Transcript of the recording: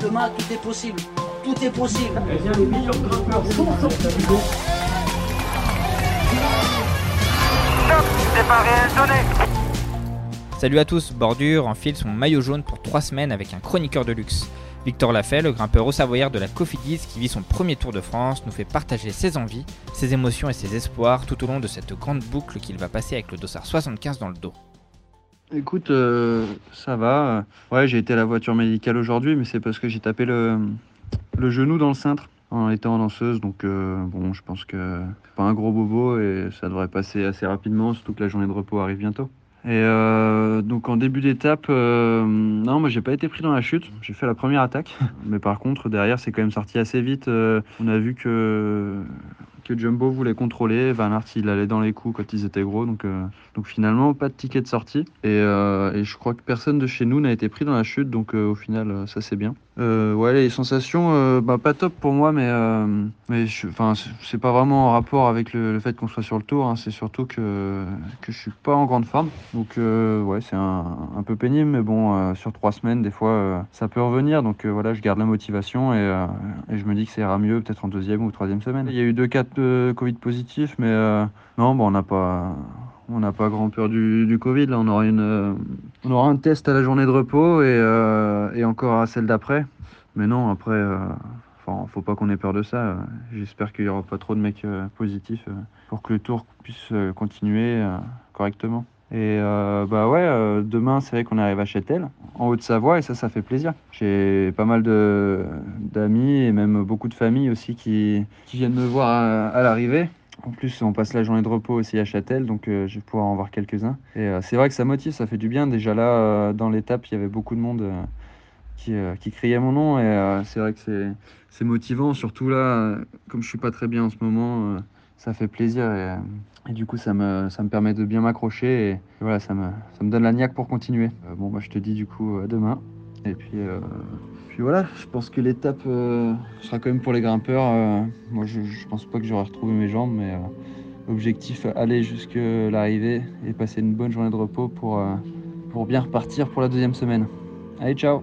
Demain, tout est possible. Tout est possible. Eh bien, les meilleurs grimpeurs sont sortis. C'est pas réel donné. Salut à tous, Bordure enfile son maillot jaune pour 3 semaines avec un chroniqueur de luxe. Victor Lafay, le grimpeur au savoyard de la Cofidis qui vit son premier Tour de France, nous fait partager ses envies, ses émotions et ses espoirs tout au long de cette grande boucle qu'il va passer avec le dossard 75 dans le dos. Écoute, euh, ça va. Ouais, j'ai été à la voiture médicale aujourd'hui, mais c'est parce que j'ai tapé le, genou dans le cintre en étant danseuse. Donc, euh, bon, je pense que c'est pas un gros bobo et ça devrait passer assez rapidement, surtout que la journée de repos arrive bientôt. Et euh, donc en début d'étape, non, moi j'ai pas été pris dans la chute. J'ai fait la première attaque, mais par contre derrière c'est quand même sorti assez vite. On a vu que Jumbo voulait contrôler. Van Aert il allait dans les coups quand ils étaient gros, donc euh, donc finalement pas de ticket de sortie. Et, euh, et je crois que personne de chez nous n'a été pris dans la chute, donc euh, au final ça c'est bien. Ouais, les sensations, bah, pas top pour moi, mais, mais c'est- pas vraiment en rapport avec le, fait qu'on soit sur le tour. hein, c'est surtout que, que je suis pas en grande forme. Donc, ouais, c'est un, un peu pénible, mais bon, sur trois semaines, des fois, ça peut revenir. Donc, voilà, je garde la motivation et, et je me dis que ça ira mieux peut-être en deuxième ou troisième semaine. Il y a eu deux cas Covid positifs, mais euh, non, bon, on n'a pas. On n'a pas grand peur du, Covid. Là, on aura, une, euh, on aura un test à la journée de repos et, euh, encore à celle d'après. Mais non, après, enfin, faut pas qu'on ait peur de ça. J'espère qu'il y aura pas trop de mecs positifs pour que le tour puisse continuer correctement. Et bah ouais, demain c'est vrai qu'on arrive à Châtel, en Haute-Savoie, et ça, ça fait plaisir. J'ai pas mal d'amis et même beaucoup de familles aussi qui, viennent me voir à, l'arrivée. En plus, on passe la journée de repos aussi à Châtel, donc euh, je vais pouvoir en voir quelques-uns. Et euh, c'est vrai que ça motive, ça fait du bien. Déjà là, euh, dans l'étape, il y avait beaucoup de monde qui, qui criait mon nom, et c'est vrai que c'est motivant. Surtout là, comme je suis pas très bien en ce moment, ça fait plaisir et, euh, du coup, ça me, permet de bien m'accrocher et, voilà, ça me, donne la niaque pour continuer. Euh, bon, bah, je te dis du coup à demain. Et puis, euh, puis voilà, je pense que l'étape euh, sera quand même pour les grimpeurs. euh, moi, je, je pense pas que j'aurai retrouvé mes jambes, mais euh, objectif aller jusque l'arrivée et passer une bonne journée de repos pour, euh, pour bien repartir pour la deuxième semaine. Allez, ciao